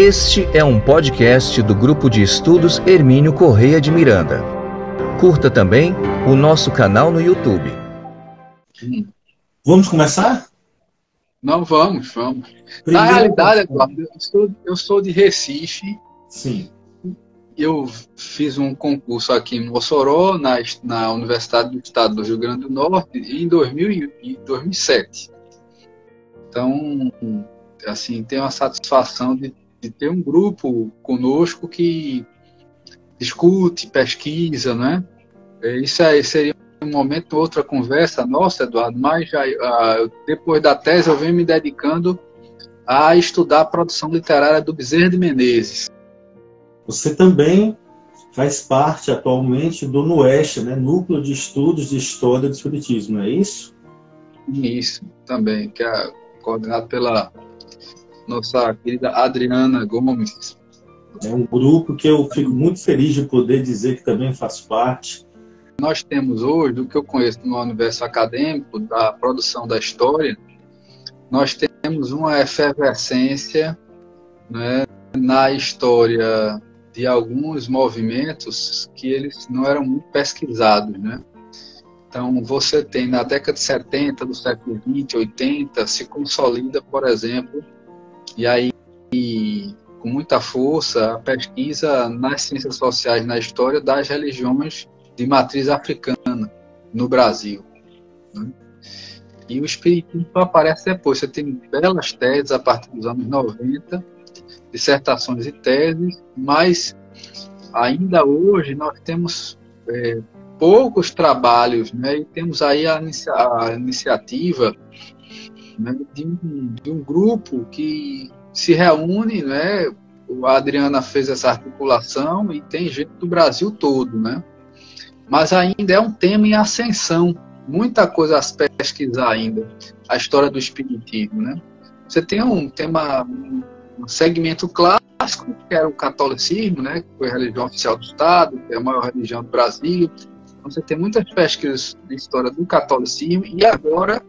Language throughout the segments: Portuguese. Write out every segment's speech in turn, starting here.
Este é um podcast do grupo de estudos Hermínio Correia de Miranda. Curta também o nosso canal no YouTube. Vamos começar? Não, vamos, vamos. Primeiro, Na realidade, Eduardo, eu sou, eu sou de Recife. Sim. Eu fiz um concurso aqui em Mossoró, na, na Universidade do Estado do Rio Grande do Norte, em 2000, 2007. Então, assim, tenho a satisfação de, de ter um grupo conosco que discute, pesquisa, né? Isso aí seria um momento, outra conversa nossa, Eduardo, mas já, uh, depois da tese eu venho me dedicando a estudar a produção literária do Bezerra de Menezes. Você também faz parte atualmente do NUEST, né? Núcleo de Estudos de História do Espiritismo, é isso? Isso, também, que é coordenado pela nossa querida Adriana Gomes. É um grupo que eu fico muito feliz de poder dizer que também faz parte. Nós temos hoje, do que eu conheço no universo acadêmico, da produção da história, nós temos uma efervescência né, na história de alguns movimentos que eles não eram muito pesquisados, né? Então, você tem na década de 70 do século 20, 80, se consolida, por exemplo, e aí com muita força a pesquisa nas ciências sociais na história das religiões de matriz africana no Brasil. Né? E o espiritismo aparece depois. Você tem belas teses a partir dos anos 90, dissertações e teses, mas ainda hoje nós temos é, poucos trabalhos, né? E temos aí a, inicia a iniciativa né, de, um, de, um, grupo que se reúne, né? A Adriana fez essa articulação e tem gente do Brasil todo, né? Mas ainda é um tema em ascensão, muita coisa a pesquisar ainda, a história do espiritismo, né? Você tem um tema, um segmento clássico, que era o catolicismo, né? Que foi a religião oficial do Estado, que é a maior religião do Brasil, você tem muitas pesquisas de história do catolicismo e agora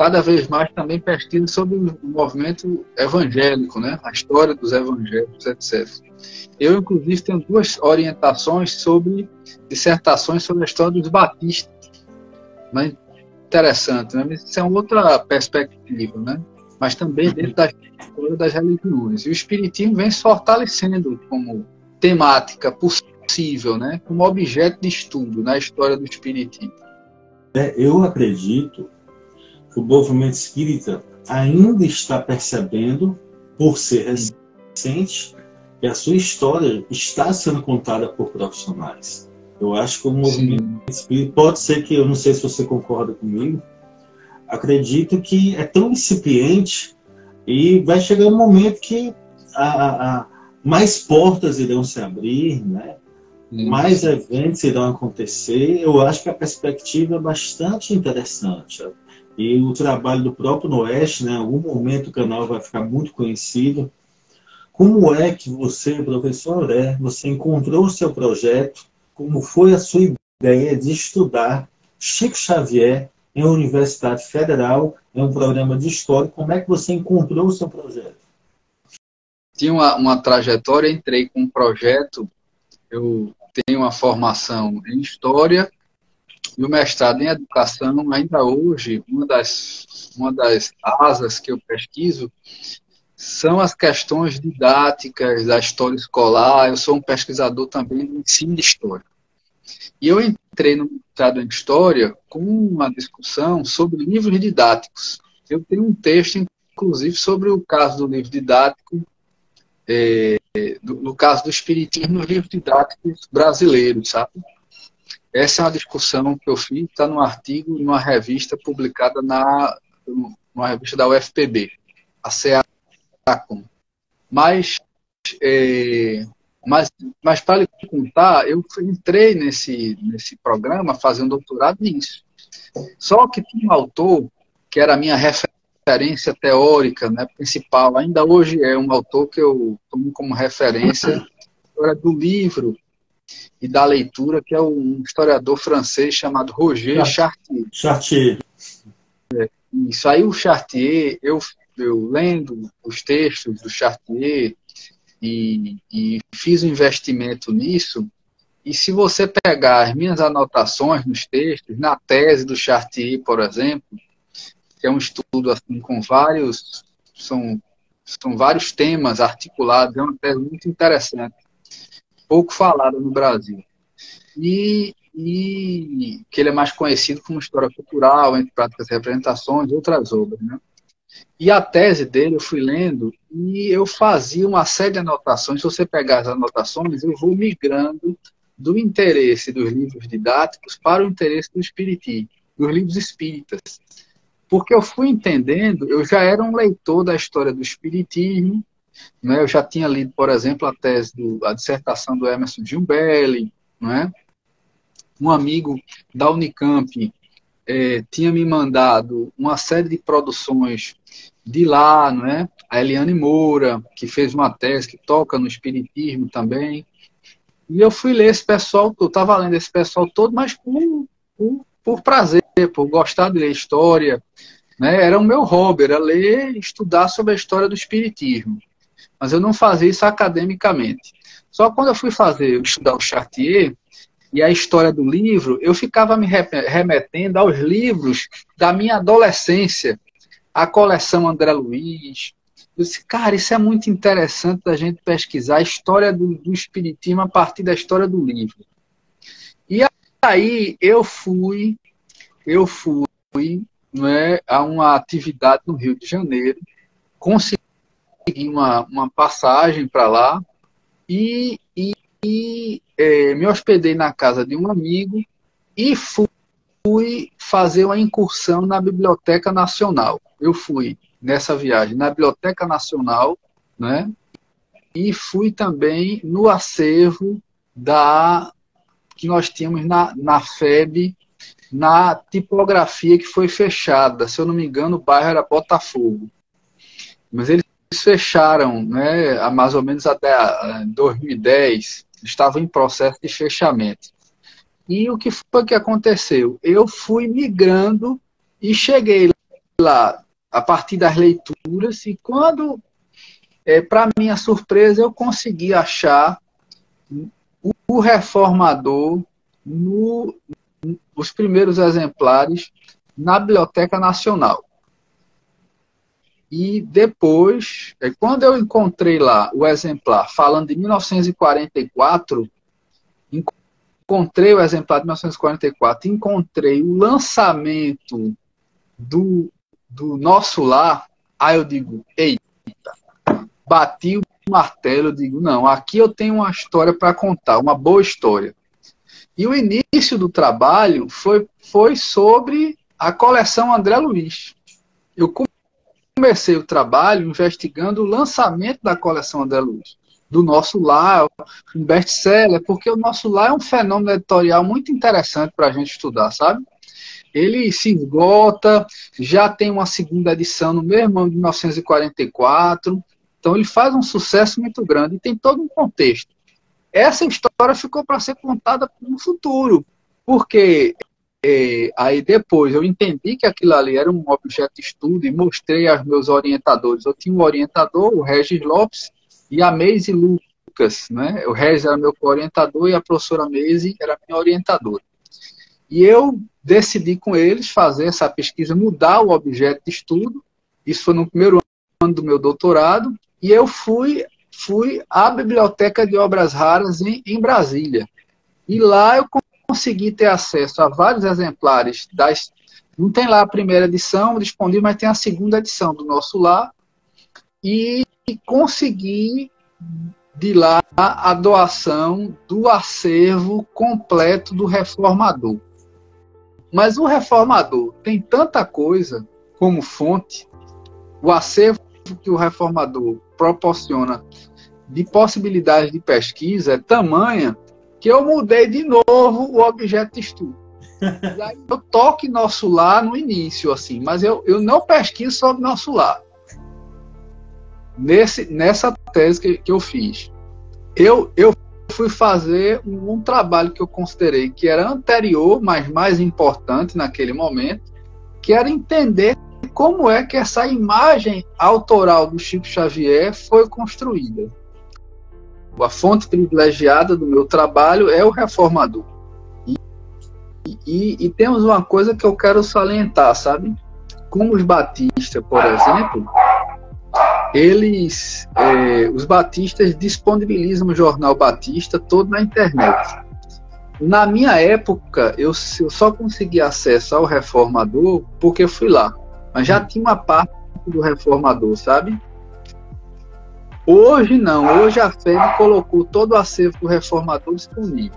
cada vez mais também pesquisas sobre o movimento evangélico, né? A história dos evangélicos, etc. Eu inclusive tenho duas orientações sobre dissertações sobre a história dos batistas. Mas interessante, né? Isso é uma outra perspectiva, né? Mas também dentro da história das religiões. E o espiritismo vem se fortalecendo como temática possível possível, né, como objeto de estudo na história do espiritismo. É, eu acredito que o movimento espírita ainda está percebendo, por ser recente, que a sua história está sendo contada por profissionais. Eu acho que o movimento Sim. espírita pode ser que eu não sei se você concorda comigo. Acredito que é tão incipiente e vai chegar um momento que a, a, mais portas irão se abrir, né? mais eventos irão acontecer. Eu acho que a perspectiva é bastante interessante. E o trabalho do próprio Noeste, né, em algum momento o canal vai ficar muito conhecido. Como é que você, professor é, você encontrou o seu projeto? Como foi a sua ideia de estudar Chico Xavier em Universidade Federal, em um programa de história? Como é que você encontrou o seu projeto? Tinha uma, uma trajetória, entrei com um projeto, eu tenho uma formação em História e o mestrado em Educação. Ainda hoje, uma das, uma das asas que eu pesquiso são as questões didáticas da história escolar. Eu sou um pesquisador também do ensino de História. E eu entrei no mestrado em História com uma discussão sobre livros didáticos. Eu tenho um texto, inclusive, sobre o caso do livro didático é, no caso do espiritismo nos livros didáticos brasileiros, sabe? Essa é uma discussão que eu fiz, está num artigo, numa revista publicada na numa revista da UFPB, a CEACOM. Mas, é, mas, mas para lhe contar, eu entrei nesse, nesse programa fazendo doutorado nisso. Só que tinha um autor que era a minha referência teórica né, principal. Ainda hoje é um autor que eu tomo como referência do livro e da leitura, que é um historiador francês chamado Roger Chartier. Chartier. É, isso aí, o Chartier, eu, eu lendo os textos do Chartier, e, e fiz um investimento nisso. E se você pegar as minhas anotações nos textos, na tese do Chartier, por exemplo, que é um estudo assim com vários são são vários temas articulados, é uma tese muito interessante, pouco falada no Brasil. E, e que ele é mais conhecido como história cultural, entre práticas e representações e outras obras, né? E a tese dele eu fui lendo e eu fazia uma série de anotações. Se você pegar as anotações, eu vou migrando do interesse dos livros didáticos para o interesse do espiritismo, dos livros espíritas. Porque eu fui entendendo, eu já era um leitor da história do espiritismo, né? eu já tinha lido, por exemplo, a tese, do, a dissertação do Emerson Gimbelli, né? um amigo da Unicamp é, tinha me mandado uma série de produções de lá, não é? A Eliane Moura, que fez uma tese que toca no espiritismo também. E eu fui ler esse pessoal, eu estava lendo esse pessoal todo, mas por, por, por, prazer, por gostar de ler história. Né? Era o meu hobby, era ler e estudar sobre a história do espiritismo. Mas eu não fazia isso academicamente. Só quando eu fui fazer, estudar o Chartier, e a história do livro, eu ficava me remetendo aos livros da minha adolescência, a coleção André Luiz. Eu disse, cara, isso é muito interessante da gente pesquisar a história do, do Espiritismo a partir da história do livro. E aí eu fui, eu fui né, a uma atividade no Rio de Janeiro, consegui uma, uma passagem para lá e, e, e é, me hospedei na casa de um amigo e fui, fui fazer uma incursão na Biblioteca Nacional. Eu fui nessa viagem na Biblioteca Nacional, né? E fui também no acervo da que nós tínhamos na, na FEB, na tipografia que foi fechada. Se eu não me engano, o bairro era Botafogo. Mas eles fecharam, né, há mais ou menos até 2010, estava em processo de fechamento. E o que foi que aconteceu? Eu fui migrando e cheguei lá a partir das leituras e quando, é, para minha surpresa, eu consegui achar o reformador no, os primeiros exemplares na Biblioteca Nacional. E depois, é, quando eu encontrei lá o exemplar, falando de 1944, encontrei o exemplar de 1944, encontrei o lançamento do, do nosso lar, aí eu digo, eita, bati o martelo, eu digo, não, aqui eu tenho uma história para contar, uma boa história. E o início do trabalho foi, foi sobre a coleção André Luiz. Eu comecei o trabalho investigando o lançamento da coleção André Luiz, do nosso lar, um best-seller, porque o nosso lar é um fenômeno editorial muito interessante para a gente estudar, sabe? Ele se esgota, já tem uma segunda edição no mesmo ano de 1944, então ele faz um sucesso muito grande e tem todo um contexto. Essa história ficou para ser contada no futuro, porque é, aí depois eu entendi que aquilo ali era um objeto de estudo e mostrei aos meus orientadores. Eu tinha um orientador, o Regis Lopes, e a Meise Lucas. Né? O Regis era meu orientador e a professora Meise era minha orientadora. E eu decidi com eles fazer essa pesquisa, mudar o objeto de estudo. Isso foi no primeiro ano do meu doutorado. E eu fui, fui à Biblioteca de Obras Raras em, em Brasília. E lá eu consegui ter acesso a vários exemplares das. Não tem lá a primeira edição disponível, mas tem a segunda edição do nosso lar. E consegui de lá a doação do acervo completo do reformador. Mas o reformador tem tanta coisa como fonte, o acervo que o reformador proporciona de possibilidades de pesquisa é tamanha que eu mudei de novo o objeto de estudo. eu toque nosso lar no início, assim, mas eu, eu não pesquiso sobre nosso lar. Nesse, nessa tese que, que eu fiz. Eu, eu fui fazer um, um trabalho que eu considerei que era anterior, mas mais importante naquele momento, que era entender como é que essa imagem autoral do Chico Xavier foi construída. A fonte privilegiada do meu trabalho é o reformador. E, e, e temos uma coisa que eu quero salientar, sabe? Como os batistas, por exemplo, eles, é, os batistas disponibilizam o jornal Batista todo na internet. Na minha época, eu, eu só consegui acesso ao Reformador porque eu fui lá. Mas já tinha uma parte do Reformador, sabe? Hoje não, hoje a FEB colocou todo o acervo do Reformador disponível.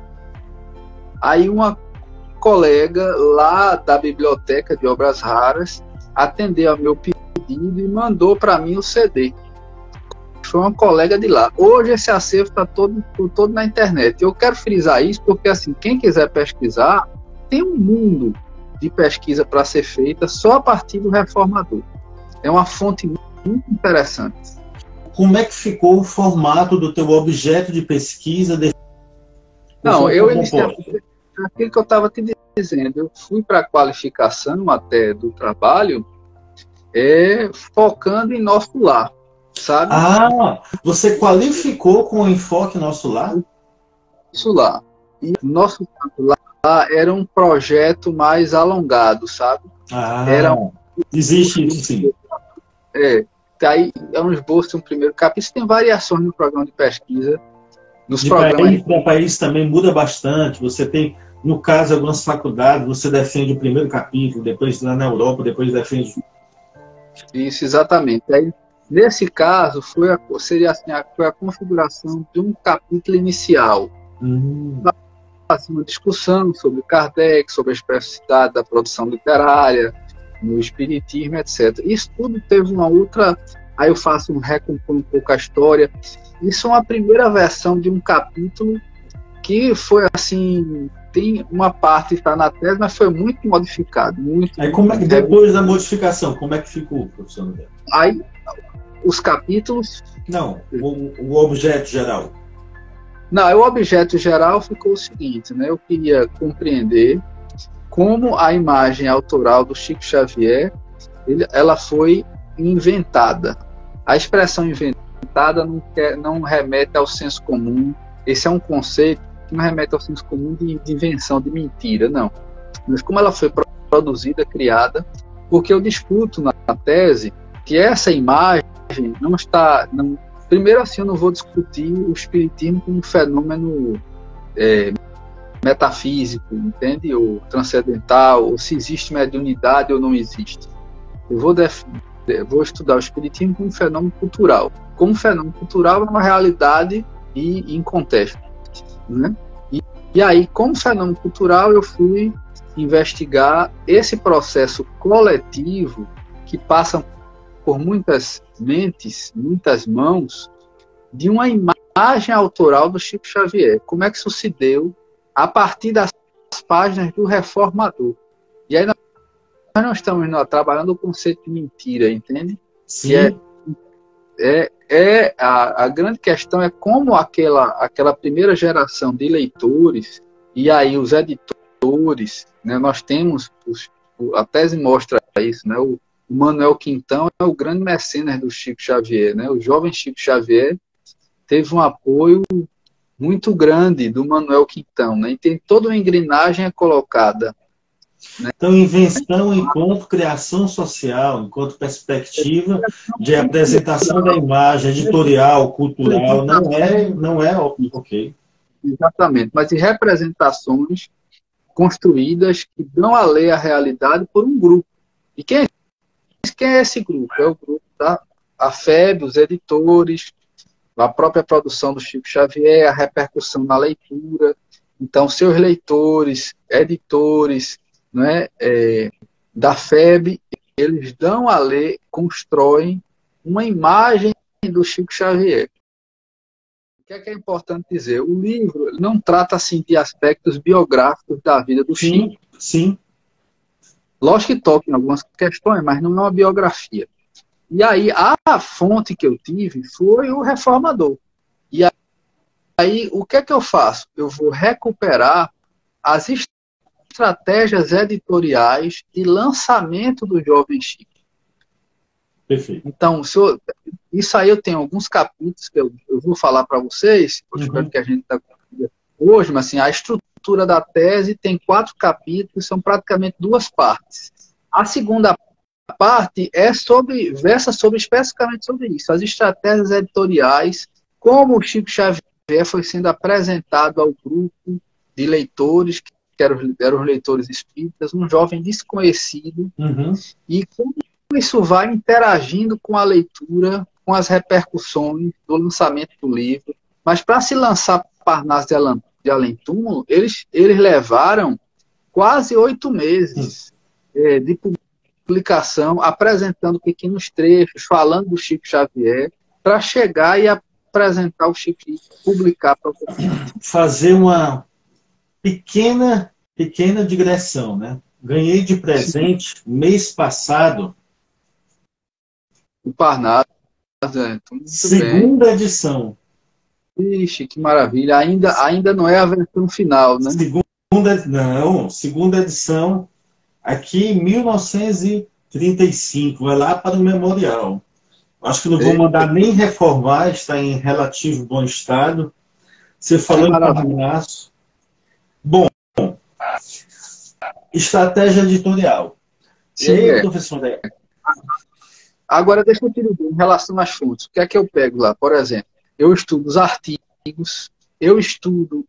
Aí uma colega lá da Biblioteca de Obras Raras atendeu ao meu pedido e mandou para mim o CD. Foi uma colega de lá. Hoje esse acervo está todo, todo na internet. Eu quero frisar isso porque, assim, quem quiser pesquisar, tem um mundo de pesquisa para ser feita só a partir do reformador. É uma fonte muito interessante. Como é que ficou o formato do teu objeto de pesquisa? De... Não, eu inicialmente, aquilo que eu estava te dizendo, eu fui para a qualificação até do trabalho é focando em nosso lar, sabe? Ah, você qualificou com o enfoque nosso lar? Isso lá. E nosso lá era um projeto mais alongado, sabe? Ah, era um... existe isso sim. É, aí é um esboço um primeiro capítulo. Tem variações no programa de pesquisa. Nos de programas país para país também muda bastante. Você tem, no caso, algumas faculdades, você defende o primeiro capítulo, depois lá na Europa, depois defende isso, exatamente. Aí, nesse caso, foi a, seria assim, a, foi a configuração de um capítulo inicial. Assim, uma discussão sobre Kardec, sobre a especificidade da produção literária, no espiritismo, etc. Isso tudo teve uma outra. Aí eu faço um recompõe um pouco a história. Isso é uma primeira versão de um capítulo que foi assim tem uma parte que está na tese, mas foi muito modificado. Muito, Aí como é que depois da modificação, como é que ficou, professor Aí os capítulos. Não, o, o objeto geral. Não, o objeto geral ficou o seguinte, né? Eu queria compreender como a imagem autoral do Chico Xavier ele, ela foi inventada. A expressão inventada não, quer, não remete ao senso comum. Esse é um conceito que não remete ao senso comum de, de invenção, de mentira, não. Mas como ela foi produzida, criada, porque eu discuto na tese que essa imagem não está. Não, primeiro, assim, eu não vou discutir o espiritismo como um fenômeno é, metafísico, entende? Ou transcendental, ou se existe mediunidade ou não existe. Eu vou, def, vou estudar o espiritismo como fenômeno cultural. Como fenômeno cultural é uma realidade e em contexto. Né? E, e aí, como fenômeno cultural, eu fui investigar esse processo coletivo que passa por muitas mentes, muitas mãos, de uma imagem autoral do Chico Xavier. Como é que isso se deu a partir das páginas do Reformador? E aí nós não estamos não, trabalhando o conceito de mentira, entende? Sim. Que é, é, é a, a grande questão é como aquela, aquela primeira geração de leitores e aí os editores, né, nós temos, os, a tese mostra isso, né, o, o Manuel Quintão é o grande mecenas do Chico Xavier, né, o jovem Chico Xavier teve um apoio muito grande do Manuel Quintão, né, e tem toda uma engrenagem colocada né? Então, invenção enquanto criação social, enquanto perspectiva de apresentação da imagem editorial, cultural, não é, não é ok. Exatamente, mas de representações construídas que dão a ler a realidade por um grupo. E quem, quem é esse grupo? É o grupo da a FEB, os editores, a própria produção do Chico Xavier, a repercussão na leitura. Então, seus leitores, editores, né, é, da FEB, eles dão a ler, constroem uma imagem do Chico Xavier. O que é, que é importante dizer? O livro não trata assim de aspectos biográficos da vida do sim, Chico. Sim. Lógico que toca em algumas questões, mas não é uma biografia. E aí a fonte que eu tive foi o reformador. E aí o que é que eu faço? Eu vou recuperar as estratégias editoriais de lançamento do Jovem Chico. Perfeito. Então, se eu, isso aí eu tenho alguns capítulos que eu, eu vou falar para vocês, eu uhum. espero que a gente está hoje, mas assim, a estrutura da tese tem quatro capítulos, são praticamente duas partes. A segunda parte é sobre, versa sobre especificamente sobre isso, as estratégias editoriais, como o Chico Xavier foi sendo apresentado ao grupo de leitores, que eram, eram os leitores espíritas, um jovem desconhecido, uhum. e como isso vai interagindo com a leitura, com as repercussões do lançamento do livro. Mas para se lançar Parnaso de Além, de Além Túmulo, eles, eles levaram quase oito meses uhum. é, de publicação, apresentando pequenos trechos, falando do Chico Xavier, para chegar e apresentar o Chico e publicar para Fazer uma pequena, pequena digressão, né? Ganhei de presente Sim. mês passado o Parnaso. É, segunda bem. edição. Ixi, que maravilha. Ainda, ainda não é a versão final, né? Segunda, não, segunda edição aqui em 1935, vai lá para o memorial. Acho que não vou mandar nem reformar, está em relativo bom estado. Você falou é em Paranaço. Bom, estratégia editorial. Sim, e aí, é. professor Agora, deixa eu te dizer, em relação às fontes, o que é que eu pego lá? Por exemplo, eu estudo os artigos, eu estudo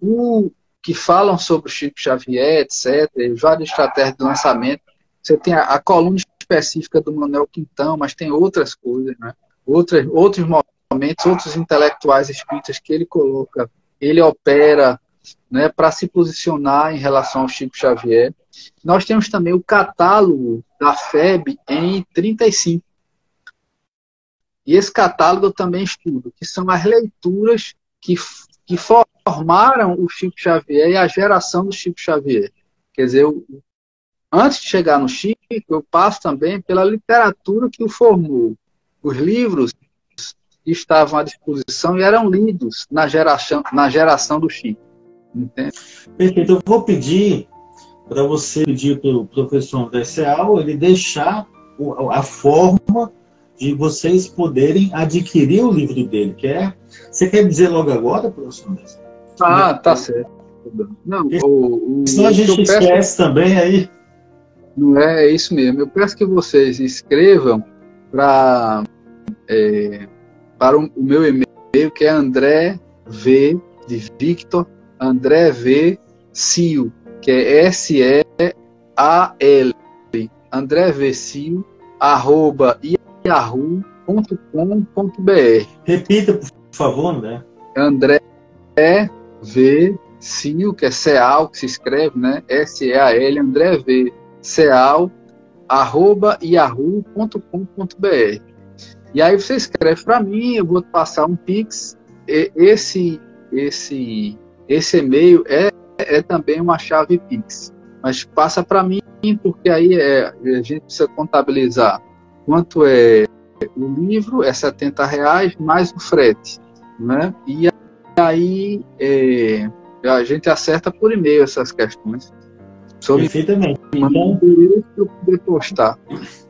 o que falam sobre o Chico Xavier, etc., várias estratégias de lançamento. Você tem a, a coluna específica do Manuel Quintão, mas tem outras coisas, né? Outras, outros momentos, outros intelectuais espíritas que ele coloca, ele opera né, para se posicionar em relação ao Chico Xavier. Nós temos também o catálogo da FEB em 35. E esse catálogo eu também estudo, que são as leituras que, que formaram o Chico Xavier e a geração do Chico Xavier. Quer dizer, eu, antes de chegar no Chico, eu passo também pela literatura que o formou. Os livros estavam à disposição e eram lidos na geração, na geração do Chico. Entende? Perfeito. Eu vou pedir para você pedir para o professor André Seal ele deixar a forma de vocês poderem adquirir o livro dele. Quer? Você quer dizer logo agora, professor André? Ah, tá certo. Não, o, o, Senão a gente esquece peço, também aí. Não é, é isso mesmo. Eu peço que vocês escrevam para é, para o, o meu e-mail que é André V de Victor André V Cio, que é S-E-A-L. André V Cio, arroba yahoo.com.br. Repita, por favor, André. André V Cio, que é Seal, que se escreve, né? S-E-A-L, André V Seal, arroba yahoo.com.br. E aí você escreve para mim, eu vou passar um pix. Esse esse esse e-mail é, é também uma chave Pix, mas passa para mim porque aí é, a gente precisa contabilizar quanto é o livro, é 70 reais mais o frete, né? E aí é, a gente acerta por e-mail essas questões. Sobre Perfeitamente. Então, eu poder postar.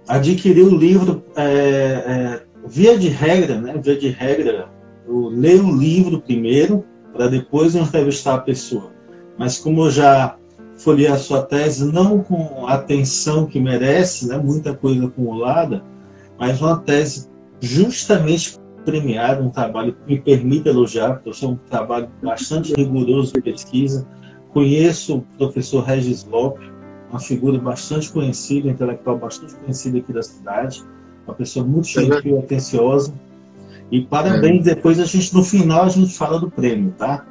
Adquirir o livro, é, é, via de regra, né? Via de regra, eu leio o livro primeiro, para depois entrevistar a pessoa. Mas como eu já folhei a sua tese, não com a atenção que merece, né, muita coisa acumulada, mas uma tese justamente premiada, um trabalho que me permite elogiar, porque eu sou um trabalho bastante rigoroso de pesquisa. Conheço o professor Regis Lopes, uma figura bastante conhecida, intelectual bastante conhecida aqui da cidade, uma pessoa muito gentil e atenciosa, e parabéns, é. depois a gente, no final, a gente fala do prêmio, tá?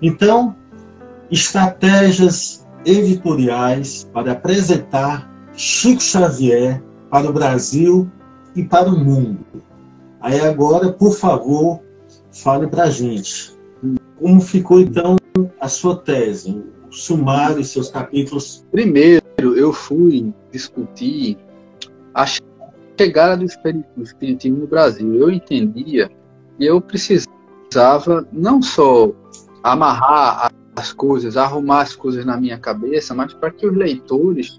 Então, estratégias editoriais para apresentar Chico Xavier para o Brasil e para o mundo. Aí agora, por favor, fale para a gente. Como ficou então a sua tese, o sumário, seus capítulos? Primeiro, eu fui discutir a chegada do espiritismo no Brasil. Eu entendia que eu precisava não só amarrar as coisas, arrumar as coisas na minha cabeça, mas para que os leitores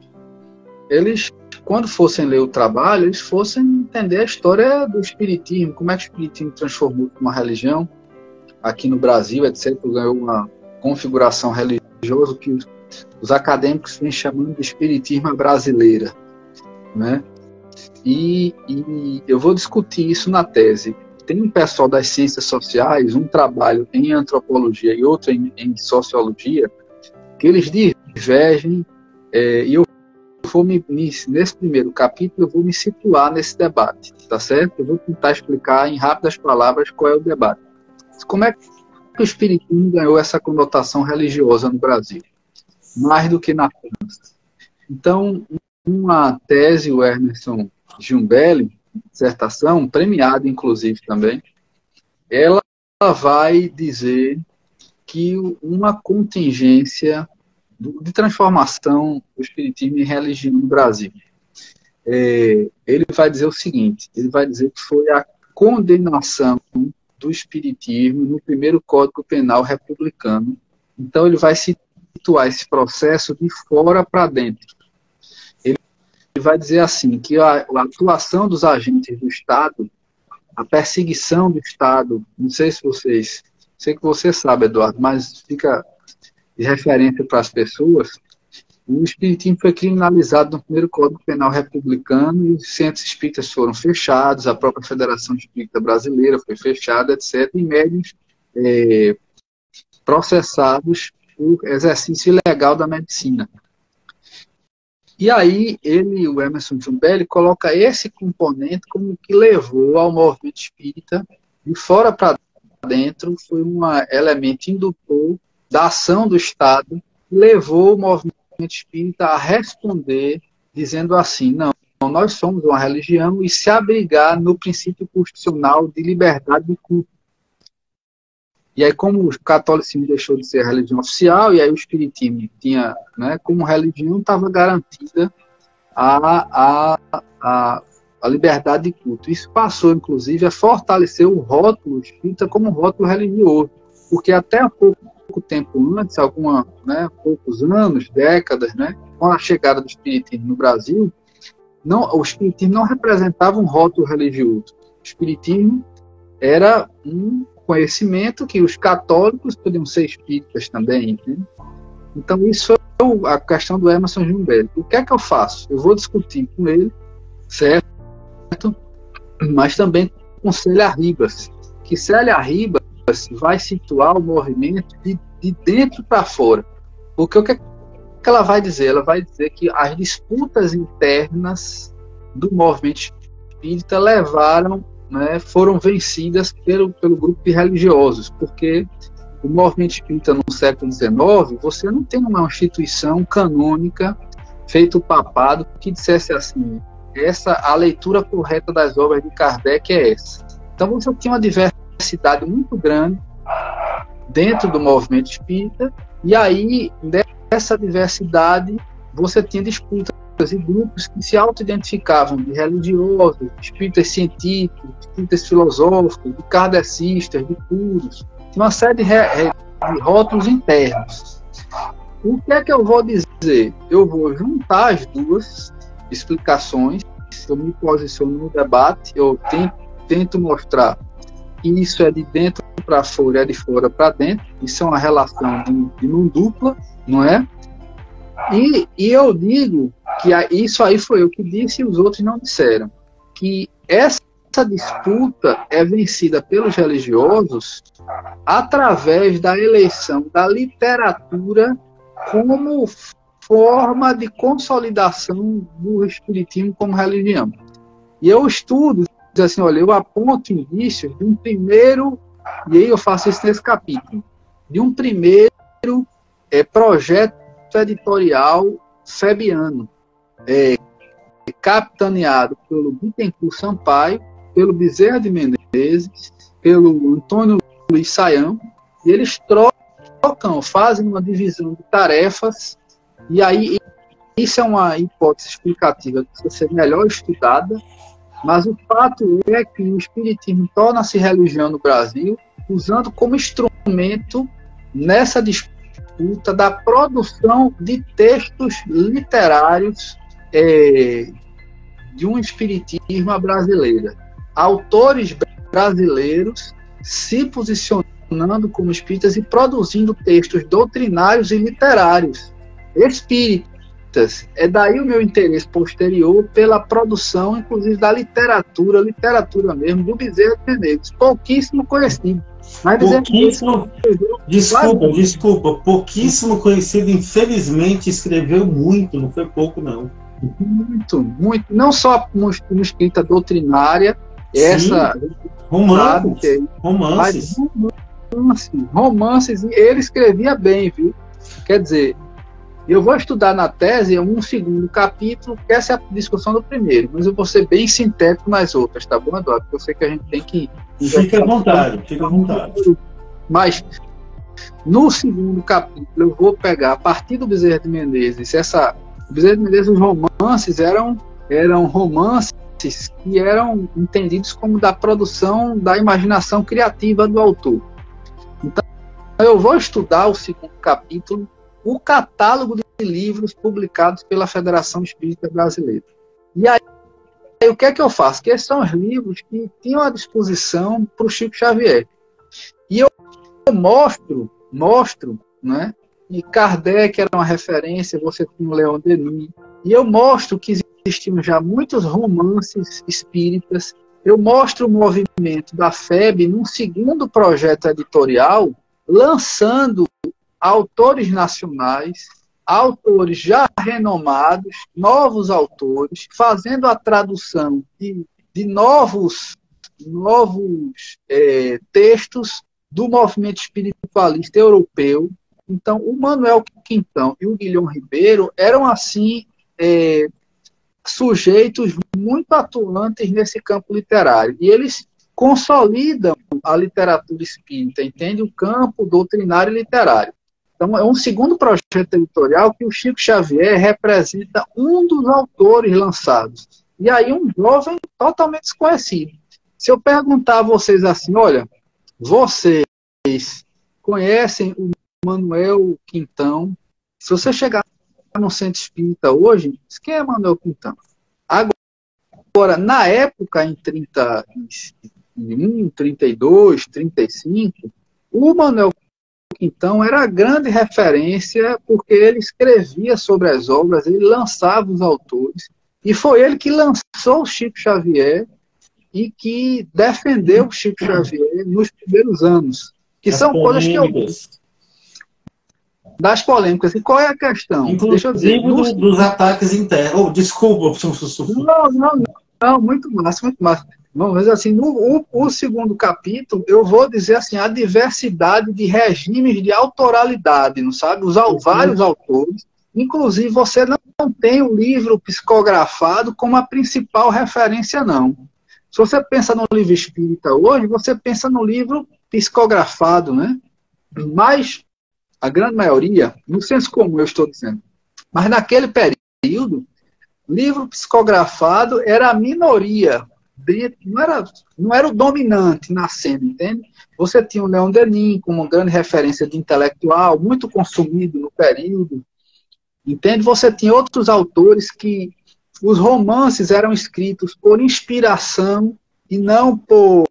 eles, quando fossem ler o trabalho, eles fossem entender a história do Espiritismo, como é que o Espiritismo transformou uma religião aqui no Brasil, etc., ganhou uma configuração religiosa que os, os acadêmicos vêm chamando de Espiritismo brasileira, né? E, e eu vou discutir isso na tese. Tem um pessoal das ciências sociais, um trabalho em antropologia e outro em, em sociologia, que eles divergem, é, e eu vou me, nesse primeiro capítulo, eu vou me situar nesse debate, tá certo? Eu vou tentar explicar em rápidas palavras qual é o debate. Como é que o espiritismo ganhou essa conotação religiosa no Brasil? Mais do que na França. Então, uma tese, o Emerson Giumbelli, dissertação, premiada inclusive também, ela vai dizer que uma contingência de transformação do espiritismo em religião no Brasil. É, ele vai dizer o seguinte: ele vai dizer que foi a condenação do espiritismo no primeiro Código Penal republicano. Então ele vai situar esse processo de fora para dentro vai dizer assim que a, a, atuação dos agentes do Estado, a perseguição do Estado, não sei se vocês, sei que você sabe, Eduardo, mas fica de referência para as pessoas. O espiritismo foi criminalizado no primeiro Código Penal republicano e os centros espíritas foram fechados, a própria Federação Espírita Brasileira foi fechada, etc. E médios é, processados por exercício ilegal da medicina. E aí ele, o Emerson Jumbelli, coloca esse componente como que levou ao movimento espírita de fora para dentro, foi um elemento indutor da ação do Estado, levou o movimento espírita a responder dizendo assim, não, nós somos uma religião e se abrigar no princípio constitucional de liberdade de culto. E aí, como o catolicismo deixou de ser religião oficial, e aí o espiritismo tinha, né, como religião, estava garantida a, a, a, a, liberdade de culto. Isso passou, inclusive, a fortalecer o rótulo espírita como rótulo religioso, porque até há pouco, pouco tempo antes, alguma, né, poucos anos, décadas, né, com a chegada do espiritismo no Brasil, não, o espiritismo não representava um rótulo religioso. O espiritismo era um conhecimento que os católicos podiam ser espíritas também. Né? Então, isso é a questão do Emerson Jumberto. O que é que eu faço? Eu vou discutir com ele, certo? Mas também com Célia Ribas, que Célia Ribas vai situar o movimento de, de dentro para fora. Porque o que, é que ela vai dizer? Ela vai dizer que as disputas internas do movimento espírita levaram né, foram vencidas pelo, pelo grupo de religiosos, porque o movimento espírita no século XIX, você não tem uma instituição canônica feito papado que dissesse assim, essa a leitura correta das obras de Kardec é essa. Então você tinha uma diversidade muito grande dentro do movimento espírita e aí dessa diversidade você tinha disputa e grupos que se auto-identificavam de religiosos, de espíritas científicos, de espíritas filosóficos, de kardecistas, de puros, uma série de, de rótulos internos. O que é que eu vou dizer? Eu vou juntar as duas explicações, eu me posiciono no debate, eu tento, tento mostrar que isso é de dentro para fora, é de fora para dentro, isso é uma relação de, de mão dupla, não é? E, e eu digo que isso aí foi eu que disse e os outros não disseram, que essa disputa é vencida pelos religiosos através da eleição da literatura como forma de consolidação do espiritismo como religião. E eu estudo, assim, olha, eu aponto indícios de um primeiro, e aí eu faço isso nesse capítulo, de um primeiro é, projeto editorial febiano, é, capitaneado pelo Bittencourt Sampaio, pelo Bezerra de Menezes, pelo Antônio Luiz Saião, e eles trocam, fazem uma divisão de tarefas, e aí isso é uma hipótese explicativa que precisa ser melhor estudada, mas o fato é que o Espiritismo torna-se religião no Brasil, usando como instrumento nessa disputa da produção de textos literários é, de um espiritismo brasileira. Autores brasileiros se posicionando como espíritas e produzindo textos doutrinários e literários espíritas. É daí o meu interesse posterior pela produção, inclusive da literatura, literatura mesmo, do Bezerra de Menezes, pouquíssimo conhecido. Mas pouquíssimo, desculpa, desculpa, pouquíssimo conhecido, infelizmente escreveu muito, não foi pouco não. Muito, muito, não só no, no escrita doutrinária, Sim, essa romances, romances. romances, romances, e ele escrevia bem, viu? Quer dizer, eu vou estudar na tese um segundo capítulo, que essa é a discussão do primeiro, mas eu vou ser bem sintético nas outras, tá bom, Eduardo? Porque eu sei que a gente tem que. Fica à vontade, fica à vontade. Mas no segundo capítulo eu vou pegar a partir do Bezerra de Menezes, essa. O Bezerra de Menezes, os romances eram, eram romances que eram entendidos como da produção da imaginação criativa do autor. Então, eu vou estudar o segundo capítulo o catálogo de livros publicados pela Federação Espírita Brasileira. E aí, o que é que eu faço? Que esses são os livros que tinham à disposição para o Chico Xavier. E eu mostro, mostro, né? E Kardec era uma referência, você tinha o Leon Denis. E eu mostro que existiam já muitos romances espíritas. Eu mostro o movimento da FEB num segundo projeto editorial, lançando autores nacionais, autores já renomados, novos autores, fazendo a tradução de, de novos, novos é, textos do movimento espiritualista europeu. Então, o Manuel Quintão e o Guilhom Ribeiro eram, assim, é, sujeitos muito atuantes nesse campo literário. E eles consolidam a literatura espírita, entende? O campo doutrinário e literário. Então, é um segundo projeto editorial que o Chico Xavier representa um dos autores lançados. E aí, um jovem totalmente desconhecido. Se eu perguntar a vocês assim, olha, vocês conhecem o Manuel Quintão? Se você chegar no centro espírita hoje, quem é Manuel Quintão? Agora, na época, em 31, 32, 35, o Manuel então era a grande referência porque ele escrevia sobre as obras, ele lançava os autores, e foi ele que lançou o Chico Xavier e que defendeu o Chico Xavier nos primeiros anos, que As são polêmicas. coisas que eu das polêmicas. E qual é a questão? Inclusive Deixa eu dizer, dos, dos ataques internos. Oh, desculpa, professor. Não, não, não, muito massa, muito massa. Vamos ver assim, no o, o, segundo capítulo, eu vou dizer assim, a diversidade de regimes de autoralidade, não sabe? Os uhum. vários autores. Inclusive, você não, não tem o livro psicografado como a principal referência, não. Se você pensa no livro espírita hoje, você pensa no livro psicografado, né? Mas a grande maioria, no senso comum, eu estou dizendo, mas naquele período, livro psicografado era a minoria não era, não era o dominante na cena, entende? Você tinha o Leon Denis como uma grande referência de intelectual, muito consumido no período, entende? Você tinha outros autores que os romances eram escritos por inspiração e não por,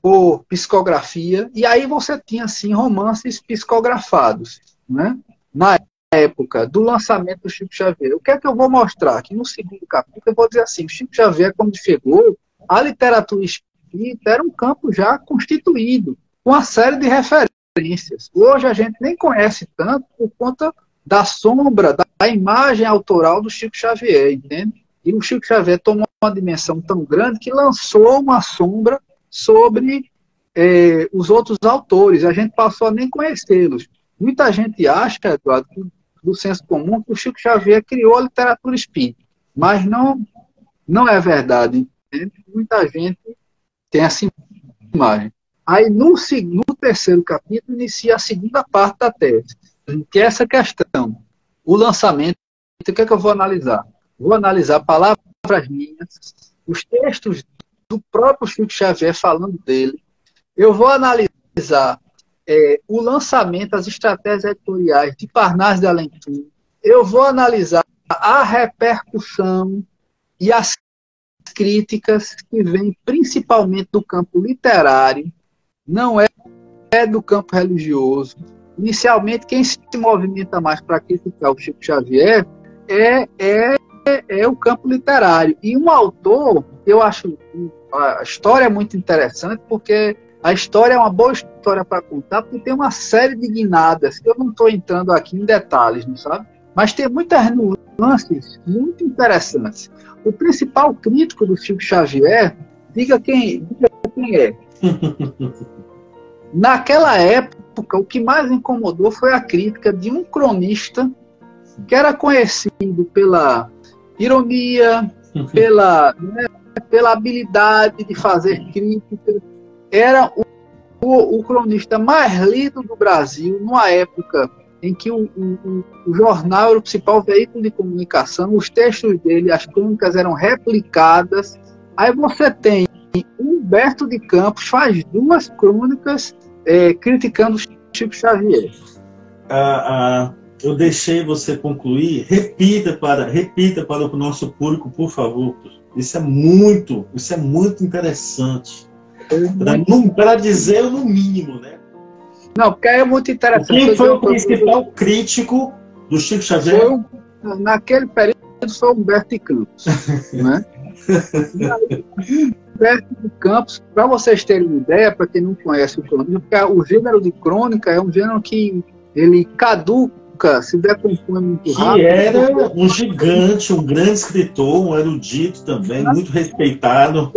por psicografia, e aí você tinha, assim, romances psicografados, né? Na época do lançamento do Chico Xavier. O que é que eu vou mostrar? Que no segundo capítulo eu vou dizer assim, o Chico Xavier, quando chegou, a literatura espírita era um campo já constituído, com uma série de referências. Hoje a gente nem conhece tanto por conta da sombra, da imagem autoral do Chico Xavier, entende? E o Chico Xavier tomou uma dimensão tão grande que lançou uma sombra sobre eh, os outros autores. A gente passou a nem conhecê-los. Muita gente acha, Eduardo, do senso comum, que o Chico Xavier criou a literatura espírita. Mas não, não é verdade. Muita gente tem essa imagem. Aí, no, no terceiro capítulo, inicia a segunda parte da tese, que é essa questão. O lançamento, o que é que eu vou analisar? Vou analisar palavras minhas, os textos do próprio Chico Xavier falando dele. Eu vou analisar é, o lançamento, as estratégias editoriais de Parnas de Alentum. Eu vou analisar a repercussão e as críticas que vêm principalmente do campo literário, não é, é do campo religioso. Inicialmente, quem se movimenta mais para criticar o Chico Xavier é, é, é o campo literário. E um autor, eu acho a história é muito interessante, porque a história é uma boa história para contar, porque tem uma série de guinadas, que eu não estou entrando aqui em detalhes, não sabe? Mas tem muitas nuances muito interessantes. O principal crítico do Chico Xavier, diga quem, diga quem é. Naquela época, o que mais incomodou foi a crítica de um cronista que era conhecido pela ironia, pela, né, pela habilidade de fazer crítica. Era o, o, o, cronista mais lido do Brasil, numa época em que o, o, o, jornal era o principal veículo de comunicação, os textos dele, as crônicas eram replicadas. Aí você tem Humberto de Campos faz duas crônicas é, criticando Chico Xavier. Ah, ah, eu deixei você concluir. Repita para, repita para o nosso público, por favor. Isso é muito, isso é muito interessante. Para dizer no mínimo, né? Não, porque é muito interessante. Quem foi o principal crítico do Chico Xavier? Foi, naquele período foi Humberto de Campos. né? Humberto de Campos, para vocês terem uma ideia, para quem não conhece o crônica, o gênero de crônica é um gênero que ele caduca, se decompõe muito rápido. Que era um gigante, um grande escritor, um erudito também, muito respeitado.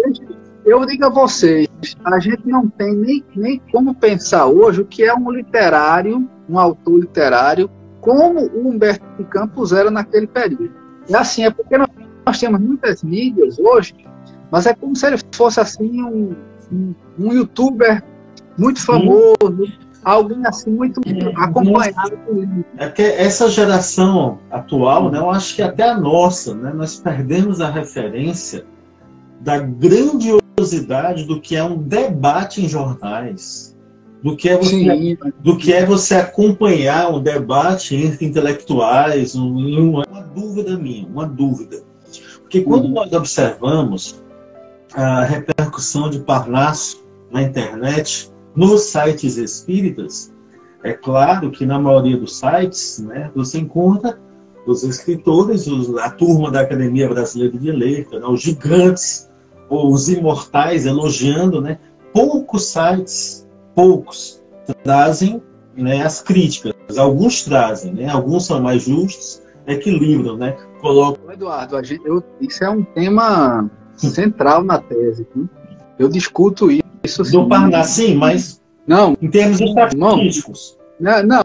Eu digo a vocês, a gente não tem nem, nem como pensar hoje o que é um literário, um autor literário, como o Humberto de Campos era naquele período. É assim, é porque nós, nós temos muitas mídias hoje, mas é como se ele fosse assim um, um, um youtuber muito famoso, Sim. alguém assim muito acompanhado por ele. É que essa geração atual, né, eu acho que até a nossa, né, nós perdemos a referência da grandiosidade do que é um debate em jornais, do que é você, do que é você acompanhar um debate entre intelectuais, uma, uma dúvida minha, uma dúvida. Porque quando uhum. nós observamos a repercussão de Parnaso na internet, nos sites espíritas, é claro que na maioria dos sites né, você encontra os escritores, a turma da Academia Brasileira de Letras, né, os gigantes os imortais elogiando, né? Poucos sites, poucos, trazem né, as críticas. Alguns trazem, né? Alguns são mais justos, equilibram, né? Colocam... Eduardo, gente, eu, isso é um tema central na tese. Hein? Eu discuto isso. Do Parnasse, sim, mas não, em termos estatísticos. Não, não,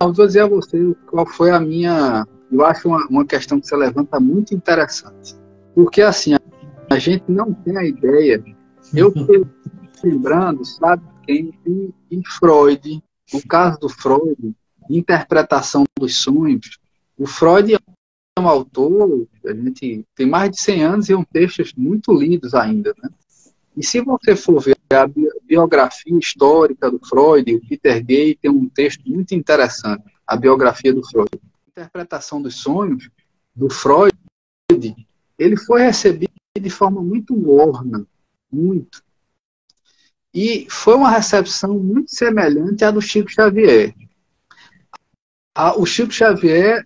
não, vou dizer a você qual foi a minha. Eu acho uma, uma questão que você levanta muito interessante. Porque, assim, a gente não tem a ideia. Eu lembrando, sabe, quem em, em Freud, o caso do Freud, interpretação dos sonhos, o Freud é um autor, a gente tem mais de 100 anos e é um textos muito lidos ainda, né? E se você for ver a biografia histórica do Freud, o Peter Gay tem um texto muito interessante, a biografia do Freud. A interpretação dos sonhos do Freud, ele foi recebido de forma muito morna, muito. E foi uma recepção muito semelhante à do Chico Xavier. o Chico Xavier,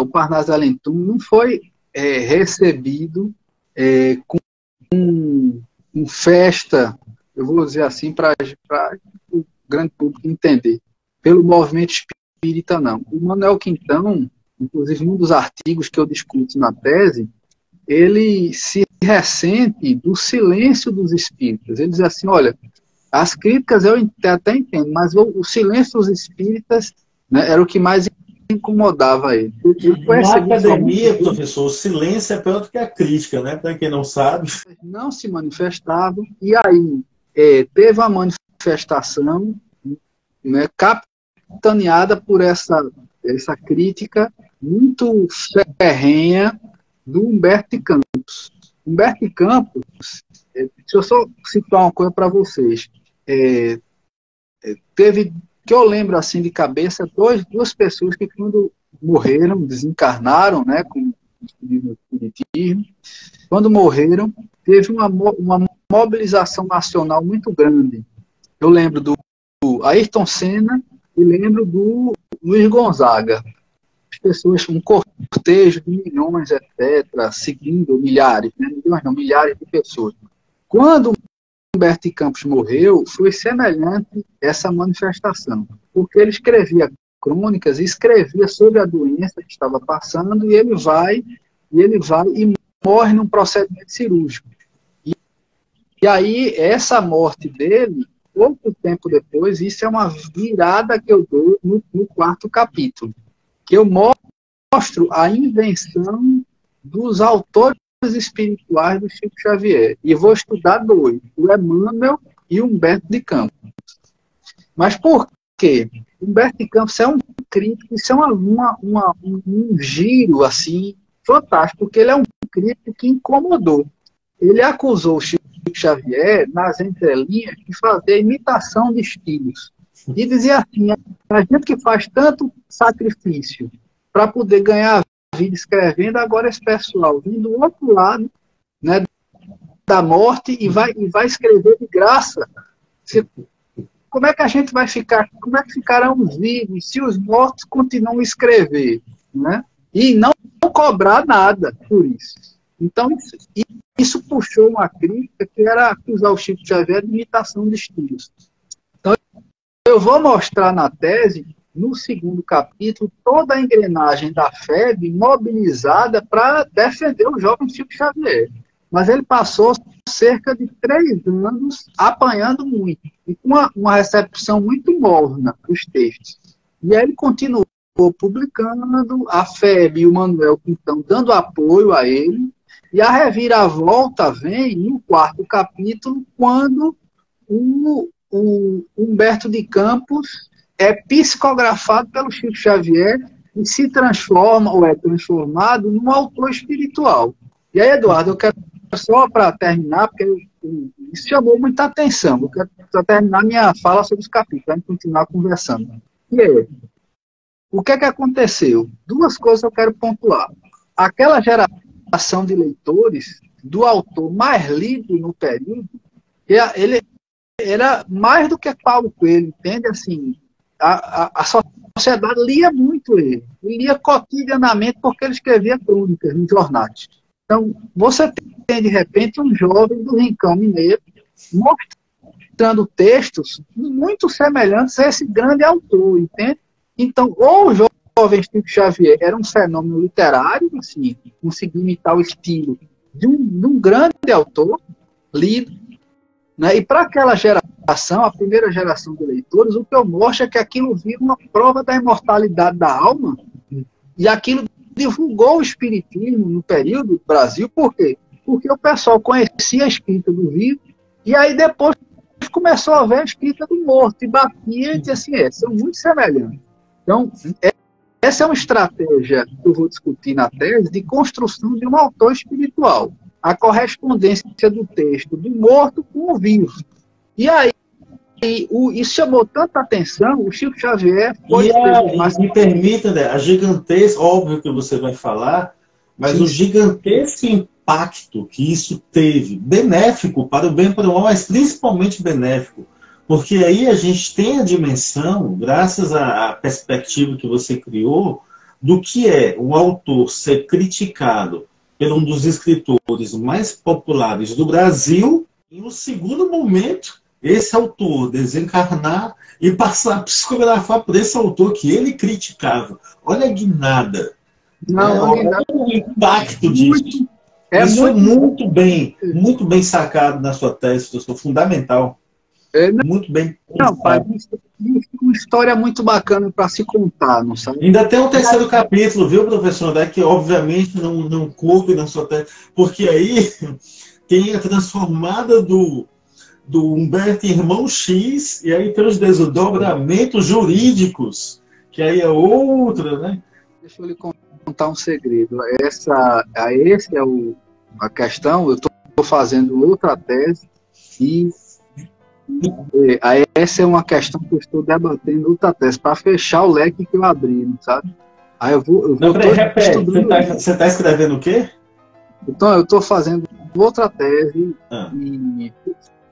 o Parnaso Alentum, não foi é, recebido é, com, com, festa, eu vou dizer assim, para o grande público entender, pelo movimento espírita, não. O Manuel Quintão, inclusive um dos artigos que eu discuto na tese, ele se ressente do silêncio dos espíritas. Ele diz assim: olha, as críticas eu até entendo, mas o, o silêncio dos espíritas né, era o que mais incomodava ele. Na academia, como... professor, o silêncio é pior do que a crítica, né? Para quem não sabe. Não se manifestavam, e aí é, teve uma manifestação né, capitaneada por essa, essa crítica muito ferrenha do Humberto Campos. Humberto Campos, é, deixa eu só citar uma coisa para vocês. É, é, teve, que eu lembro assim de cabeça, dois, duas pessoas que quando morreram, desencarnaram, né, com o espiritismo. Quando morreram, teve uma, uma mobilização nacional muito grande. Eu lembro do Ayrton Senna e lembro do Luiz Gonzaga. As pessoas, um cortejo de milhões, etc., seguindo milhares, né? milhões não, milhares de pessoas. Quando Humberto Campos morreu, foi semelhante essa manifestação, porque ele escrevia crônicas escrevia sobre a doença que estava passando e ele vai e ele vai e morre num procedimento cirúrgico. E, e aí essa morte dele, pouco tempo depois, isso é uma virada que eu dou no, no quarto capítulo, que eu mostro a invenção dos autores espirituais do Chico Xavier. E vou estudar dois, o Emmanuel e o Humberto de Campos. Mas por quê? Humberto de Campos é um crítico, isso é uma, uma, uma, um giro assim fantástico, porque ele é um crítico que incomodou. Ele acusou o Chico Xavier, nas entrelinhas, de fazer imitação de estilos. E dizia assim: a gente que faz tanto sacrifício para poder ganhar vida escrevendo, agora esse pessoal vindo do outro lado né, da morte e vai, e vai escrever de graça. Se, como é que a gente vai ficar? Como é que ficarão os vivos se os mortos continuam a escrever? Né? E não cobrar nada por isso. Então, isso puxou uma crítica que era acusar o Chico Xavier de imitação de estilos. Eu vou mostrar na tese no segundo capítulo, toda a engrenagem da FEB mobilizada para defender o jovem Chico Xavier. Mas ele passou cerca de três anos apanhando muito, e com uma, uma recepção muito morna dos textos. E aí ele continuou publicando, a FEB e o Manuel então dando apoio a ele, e a reviravolta vem no quarto capítulo, quando o, o Humberto de Campos é psicografado pelo Chico Xavier e se transforma, ou é transformado, num autor espiritual. E aí, Eduardo, eu quero só para terminar, porque isso chamou muita atenção. Eu quero só terminar minha fala sobre os capítulos, continuar conversando. E aí, o que é que aconteceu? Duas coisas eu quero pontuar. Aquela geração de leitores do autor mais lido no período, ele era mais do que Paulo Coelho, entende? Assim, a, a, a sociedade lia muito ele. Lia cotidianamente porque ele escrevia crônicas em jornais. Então, você tem, de repente, um jovem do Rincão Mineiro mostrando textos muito semelhantes a esse grande autor, entende? Então, ou o jovem Chico Xavier era um fenômeno literário, assim, conseguia imitar o estilo de um, de um grande autor, lido, né? e para aquela geração, a primeira geração de leitores, o que eu mostro é que aquilo vira uma prova da imortalidade da alma e aquilo divulgou o espiritismo no período do Brasil, por quê? Porque o pessoal conhecia a escrita do vivo e aí depois começou a ver a escrita do morto e batia e dizia assim, é, são muito semelhantes. Então, é, essa é uma estratégia que eu vou discutir na tese de construção de um autor espiritual. A correspondência do texto do morto com o vivo. E aí, e o, isso chamou tanta atenção, o Chico Xavier foi. E a, mais... Me permita, né, a gigantesca, óbvio que você vai falar, mas Sim. o gigantesco impacto que isso teve, benéfico para o bem e para o mal, mas principalmente benéfico, porque aí a gente tem a dimensão, graças à perspectiva que você criou, do que é o autor ser criticado por um dos escritores mais populares do Brasil, e no segundo momento esse autor desencarnar e passar a psicografar por esse autor que ele criticava. Olha a guinada. Não, é, olha o impacto disso. É Isso muito, muito bem, muito bem sacado na sua tese, professor, fundamental. É, não, muito bem. Não, pai, uma história muito bacana para se contar, não sabe? Ainda tem um terceiro capítulo, viu, professor? Né, que obviamente não, não coube na sua tese, porque aí tem a transformada do do Humberto Irmão X, e aí tem os desdobramentos jurídicos, que aí é outra, né? Deixa eu lhe contar um segredo. Essa, a esse é o, a questão, eu estou fazendo outra tese, e é, essa é uma questão que eu estou debatendo outra tese, para fechar o leque que eu abri, sabe? Aí eu vou. Eu vou Não, peraí, repete. Você está tá escrevendo o quê? Então, eu estou fazendo outra tese ah. e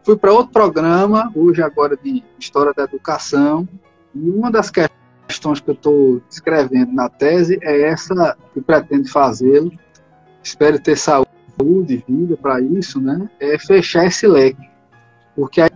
fui para outro programa, hoje agora de História da Educação, e uma das questões que eu estou escrevendo na tese é essa que pretendo fazê-lo. Espero ter saúde e vida para isso, né? É fechar esse leque. Porque aí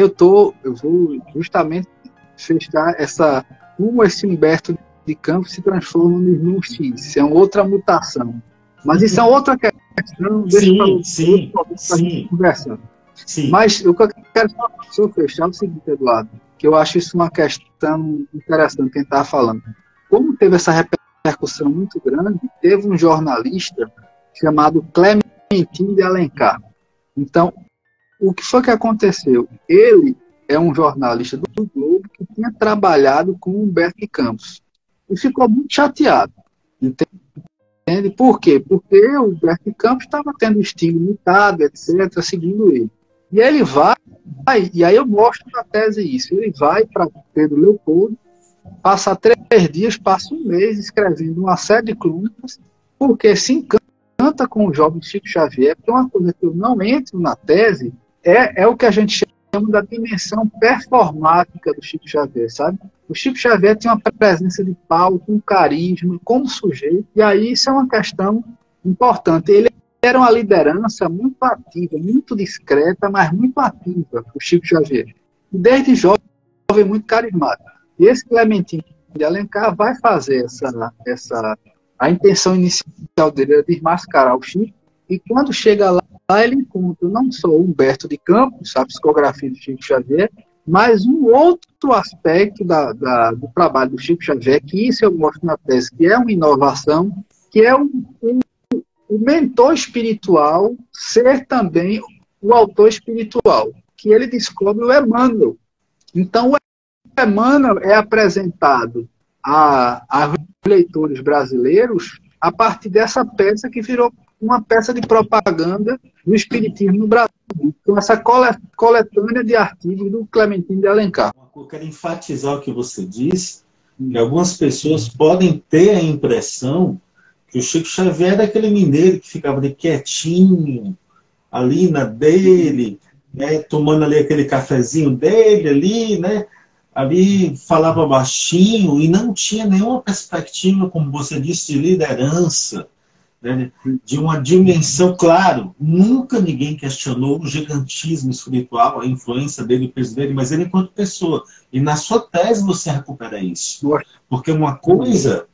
eu tô, eu vou justamente fechar essa como esse Humberto de Campos se transforma no irmão X, é uma outra mutação. Mas isso é outra questão, deixa sim, sim, sim. conversando. Sim. Mas o que eu quero só fechar é o seguinte, Eduardo, que eu acho isso uma questão interessante quem está falando. Como teve essa repercussão muito grande, teve um jornalista chamado Clementin de Alencar. Então, o que foi que aconteceu? Ele é um jornalista do Globo que tinha trabalhado com Humberto Campos e ficou muito chateado. Entende? Por quê? Porque o Humberto Campos estava tendo estilo limitado, etc., seguindo ele. E ele vai, e aí eu mostro na tese isso, ele vai para Pedro Leopoldo, passa três dias, passa um mês escrevendo uma série de crônicas, porque se encanta com o jovem Chico Xavier, porque uma coisa que eu não entro na tese é, é o que a gente chama da dimensão performática do Chico Xavier, sabe? O Chico Xavier tinha uma presença de palco, um carisma, como sujeito, e aí isso é uma questão importante. Ele era uma liderança muito ativa, muito discreta, mas muito ativa, o Chico Xavier. Desde jovem, muito carismático. E esse Clementino de Alencar vai fazer essa, essa. A intenção inicial dele era desmascarar o Chico, e quando chega lá, ele encontra não só Humberto de Campos, a psicografia do Chico Xavier, mas um outro aspecto da, da, do trabalho do Chico Xavier, que isso eu mostro na tese, que é uma inovação, que é um, um o mentor espiritual ser também o autor espiritual, que ele descobre o Emmanuel. Então, o Emmanuel é apresentado a, a leitores brasileiros a partir dessa peça que virou uma peça de propaganda do Espiritismo no Brasil. Então, essa coletânea de artigos do Clementino de Alencar. Eu quero enfatizar o que você disse, que algumas pessoas podem ter a impressão que o Chico Xavier era aquele mineiro que ficava ali quietinho, ali na dele, né, tomando ali aquele cafezinho dele ali, né? Ali falava baixinho e não tinha nenhuma perspectiva, como você disse, de liderança, né, de uma dimensão, claro, nunca ninguém questionou o gigantismo espiritual, a influência dele, o peso dele, mas ele enquanto pessoa. E na sua tese você recupera isso. Porque uma coisa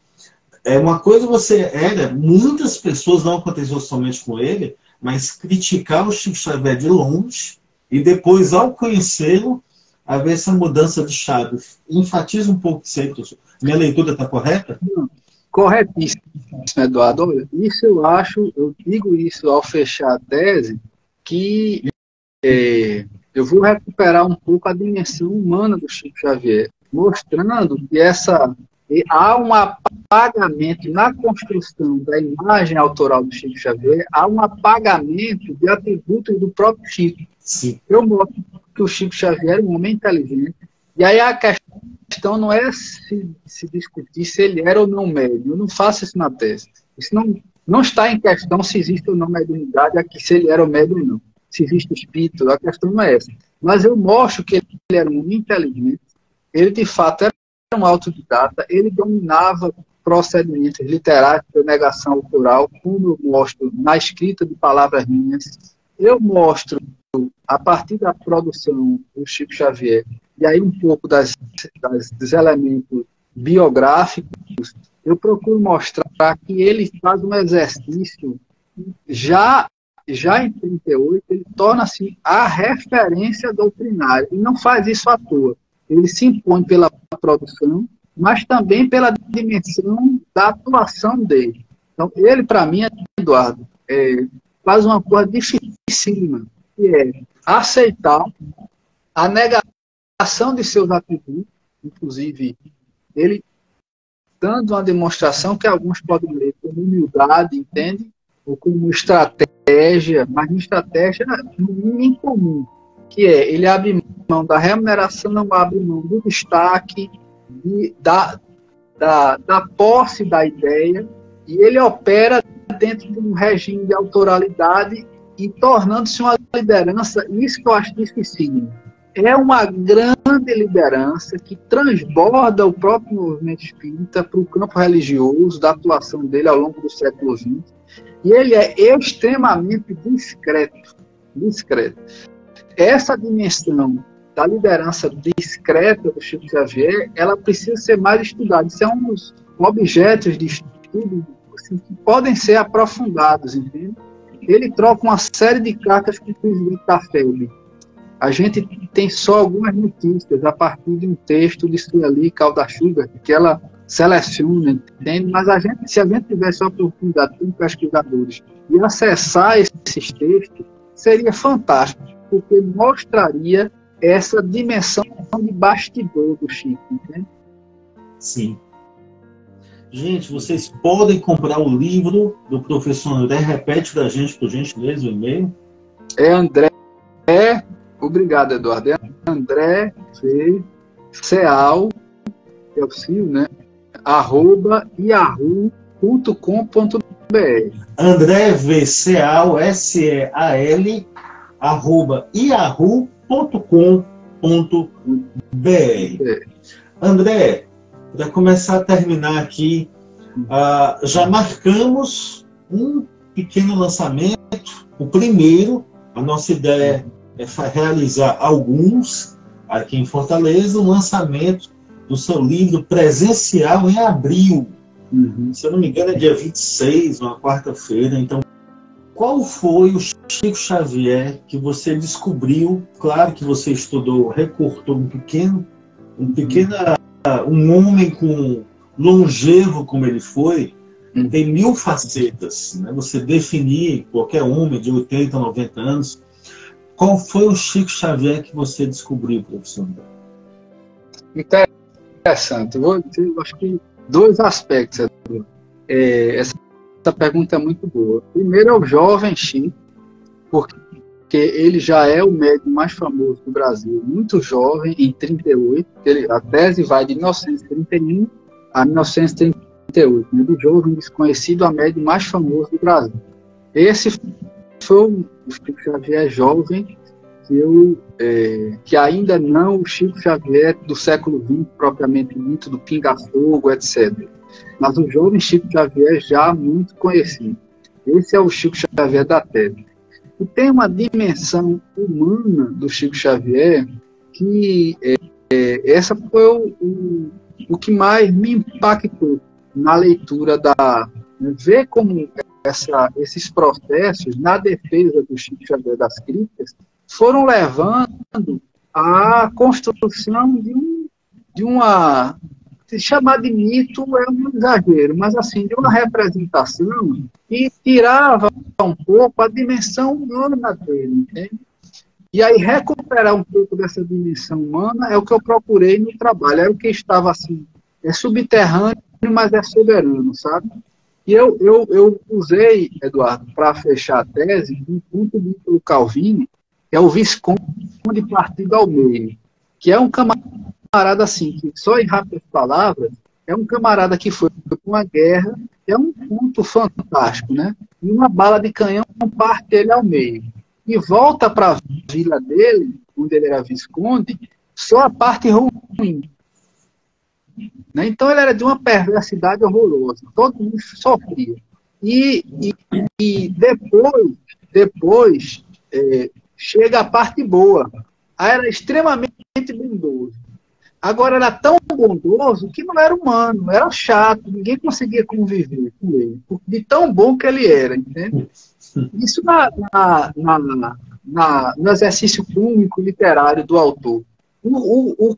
é uma coisa você era, muitas pessoas não aconteceu somente com ele, mas criticar o Chico Xavier de longe e depois, ao conhecê-lo, haver essa mudança de chave. Enfatiza um pouco isso aí. Minha leitura está correta? Corretíssimo, Eduardo. Isso eu acho, eu digo isso ao fechar a tese, que é, eu vou recuperar um pouco a dimensão humana do Chico Xavier, mostrando que essa há um apagamento na construção da imagem autoral do Chico Xavier, há um apagamento de atributos do próprio Chico. Sim. Eu mostro que o Chico Xavier é um homem inteligente, e aí a questão não é se, se discutir se ele era ou não médium. Eu não faço isso na tese. Isso não, não está em questão se existe ou não mediunidade, aqui se ele era o médium ou não. Se existe espírito, a questão não é essa. Mas eu mostro que ele era homem inteligente, ele de fato era um autodidata, ele dominava procedimentos literários de negação autoral, como eu mostro na escrita de palavras minhas. Eu mostro, a partir da produção do Chico Xavier, e aí um pouco das, das, dos elementos biográficos, eu procuro mostrar que ele faz um exercício já já em 38 ele torna-se a referência doutrinária e não faz isso à toa ele se impõe pela produção, mas também pela dimensão da atuação dele. Então, ele, para mim, Eduardo, é, faz uma coisa dificílima, que é aceitar a negação de seus atributos, inclusive ele dando uma demonstração que alguns podem ler como humildade, entende? Ou como estratégia, mas uma estratégia no mínimo incomum que é ele abre mão da remuneração, abre mão do destaque, e da, da, da posse da ideia e ele opera dentro de um regime de autoralidade e tornando-se uma liderança, isso que eu acho difícil. É uma grande liderança que transborda o próprio movimento espírita para o campo religioso, da atuação dele ao longo do século XX. E ele é extremamente discreto. discreto. Essa dimensão da liderança discreta do Chico Xavier, ela precisa ser mais estudada. Isso é um dos objetos de estudo assim, que podem ser aprofundados, entende? Ele troca uma série de cartas com o presidente da FEB. A gente tem só algumas notícias a partir de um texto de Sueli Calda-Schubert, que ela seleciona, entende? Mas a gente, se a gente tivesse a oportunidade, como pesquisadores, de acessar esses textos, seria fantástico, porque mostraria essa dimensão de bastidor do Chico, entende? Sim. Gente, vocês podem comprar o livro do professor André. Repete para a gente, por gentileza, o e-mail. É André. É, obrigado, Eduardo. É André C. Ceal, é o Cio, né? arroba yahoo.com.br. André V. Ceal, S-E-A-L, arroba yahoo.com.br. É. André, para começar a terminar aqui, uh, já marcamos um pequeno lançamento, o primeiro. A nossa ideia é realizar alguns aqui em Fortaleza, o um lançamento do seu livro presencial em abril. Uhum. Se eu não me engano, é dia 26, uma quarta-feira. Então, qual foi o Chico Xavier que você descobriu? Claro que você estudou, recortou um pequeno, um pequena um homem com longevo como ele foi, hum. tem mil facetas. Né? Você definir qualquer homem de 80, 90 anos. Qual foi o Chico Xavier que você descobriu, professor? Interessante. Eu acho que dois aspectos. É, essa, essa pergunta é muito boa. Primeiro é o jovem Chico, porque porque ele já é o médico mais famoso do Brasil, muito jovem, em 38. Ele, a tese vai de 1931 a 1938. Né, do jovem desconhecido a médico mais famoso do Brasil. Esse foi o Chico Xavier jovem, que, eu, é, que ainda não o Chico Xavier do século XX, propriamente dito, do pinga-fogo, etc. Mas o jovem Chico Xavier já muito conhecido. Esse é o Chico Xavier da tese. E tem uma dimensão humana do Chico Xavier que é, é, essa foi o, o, o, que mais me impactou na leitura da né, ver como essa, esses processos na defesa do Chico Xavier das críticas foram levando à construção de, um, de uma se chamar de mito é um exagero, mas assim, de uma representação que tirava um pouco a dimensão humana dele, entende? E aí recuperar um pouco dessa dimensão humana é o que eu procurei no trabalho, é o que estava assim, é subterrâneo, mas é soberano, sabe? E eu, eu, eu usei, Eduardo, para fechar a tese, um ponto do Calvino, que é o Visconde Partido ao Meio, que é um camarada assim, que só em rápidas palavras, é um camarada que foi para uma guerra, é um ponto fantástico, né? E uma bala de canhão parte ele ao meio. E volta para a vila dele, onde ele era visconde, só a parte ruim. Né? Então ele era de uma perversidade horrorosa. Todo mundo sofria. E, e, e depois, depois é, chega a parte boa. Aí era extremamente bondoso. Agora era tão bondoso que não era humano, era chato, ninguém conseguia conviver com ele, de tão bom que ele era, entende? Isso na, na, na, na no exercício público literário do autor. O, o, o,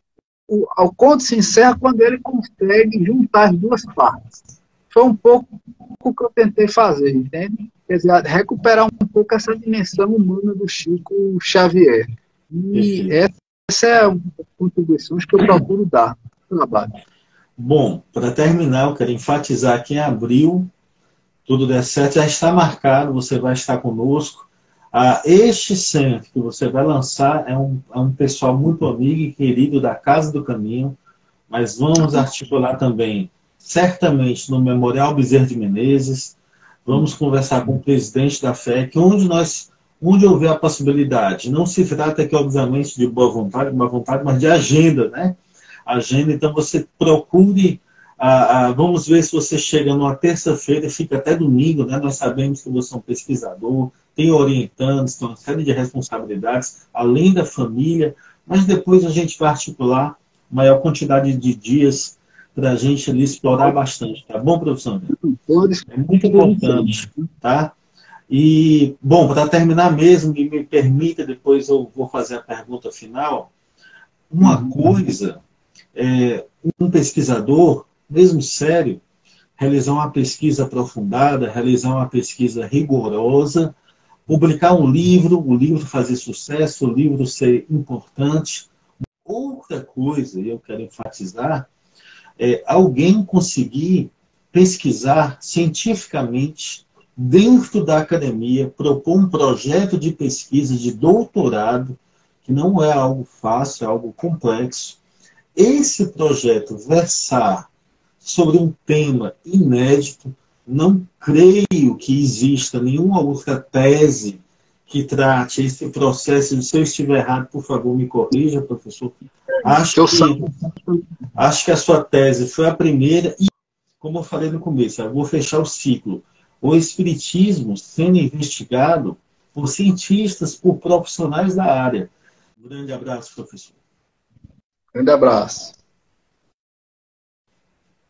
o, o conto se encerra quando ele consegue juntar as duas partes. Foi um pouco o que eu tentei fazer, entende? Quer dizer, recuperar um pouco essa dimensão humana do Chico Xavier. E essa essa é uma das contribuições que eu procuro dar no trabalho. Bom, para terminar, eu quero enfatizar que em abril, tudo der certo, já está marcado, você vai estar conosco. Ah, este centro que você vai lançar é um, é um pessoal muito amigo e querido da Casa do Caminho, mas vamos articular também certamente no Memorial Bezerra de Menezes, vamos conversar com o presidente da FEC, onde nós, onde houver a possibilidade. Não se trata aqui, obviamente, de boa vontade, boa vontade, mas de agenda, né? Agenda, então você procure, ah, ah, vamos ver se você chega numa terça-feira fica até domingo, né? Nós sabemos que você é um pesquisador, tem orientantes, tem uma série de responsabilidades, além da família, mas depois a gente vai articular maior quantidade de dias para a gente ali explorar bastante, tá bom, professor? É muito importante, tá? E, bom, para terminar mesmo, e me permita, depois eu vou fazer a pergunta final, uma uhum. coisa, é, um pesquisador, mesmo sério, realizar uma pesquisa aprofundada, realizar uma pesquisa rigorosa, publicar um livro, o livro fazer sucesso, o livro ser importante. Outra coisa, e eu quero enfatizar, é, alguém conseguir pesquisar cientificamente dentro da academia, propor um projeto de pesquisa de doutorado, que não é algo fácil, é algo complexo. Esse projeto versar sobre um tema inédito, não creio que exista nenhuma outra tese que trate esse processo. Se eu estiver errado, por favor, me corrija, professor. Acho que, acho que a sua tese foi a primeira e, como eu falei no começo, eu vou fechar o ciclo. O Espiritismo sendo investigado por cientistas, por profissionais da área. Um grande abraço, professor. Grande abraço.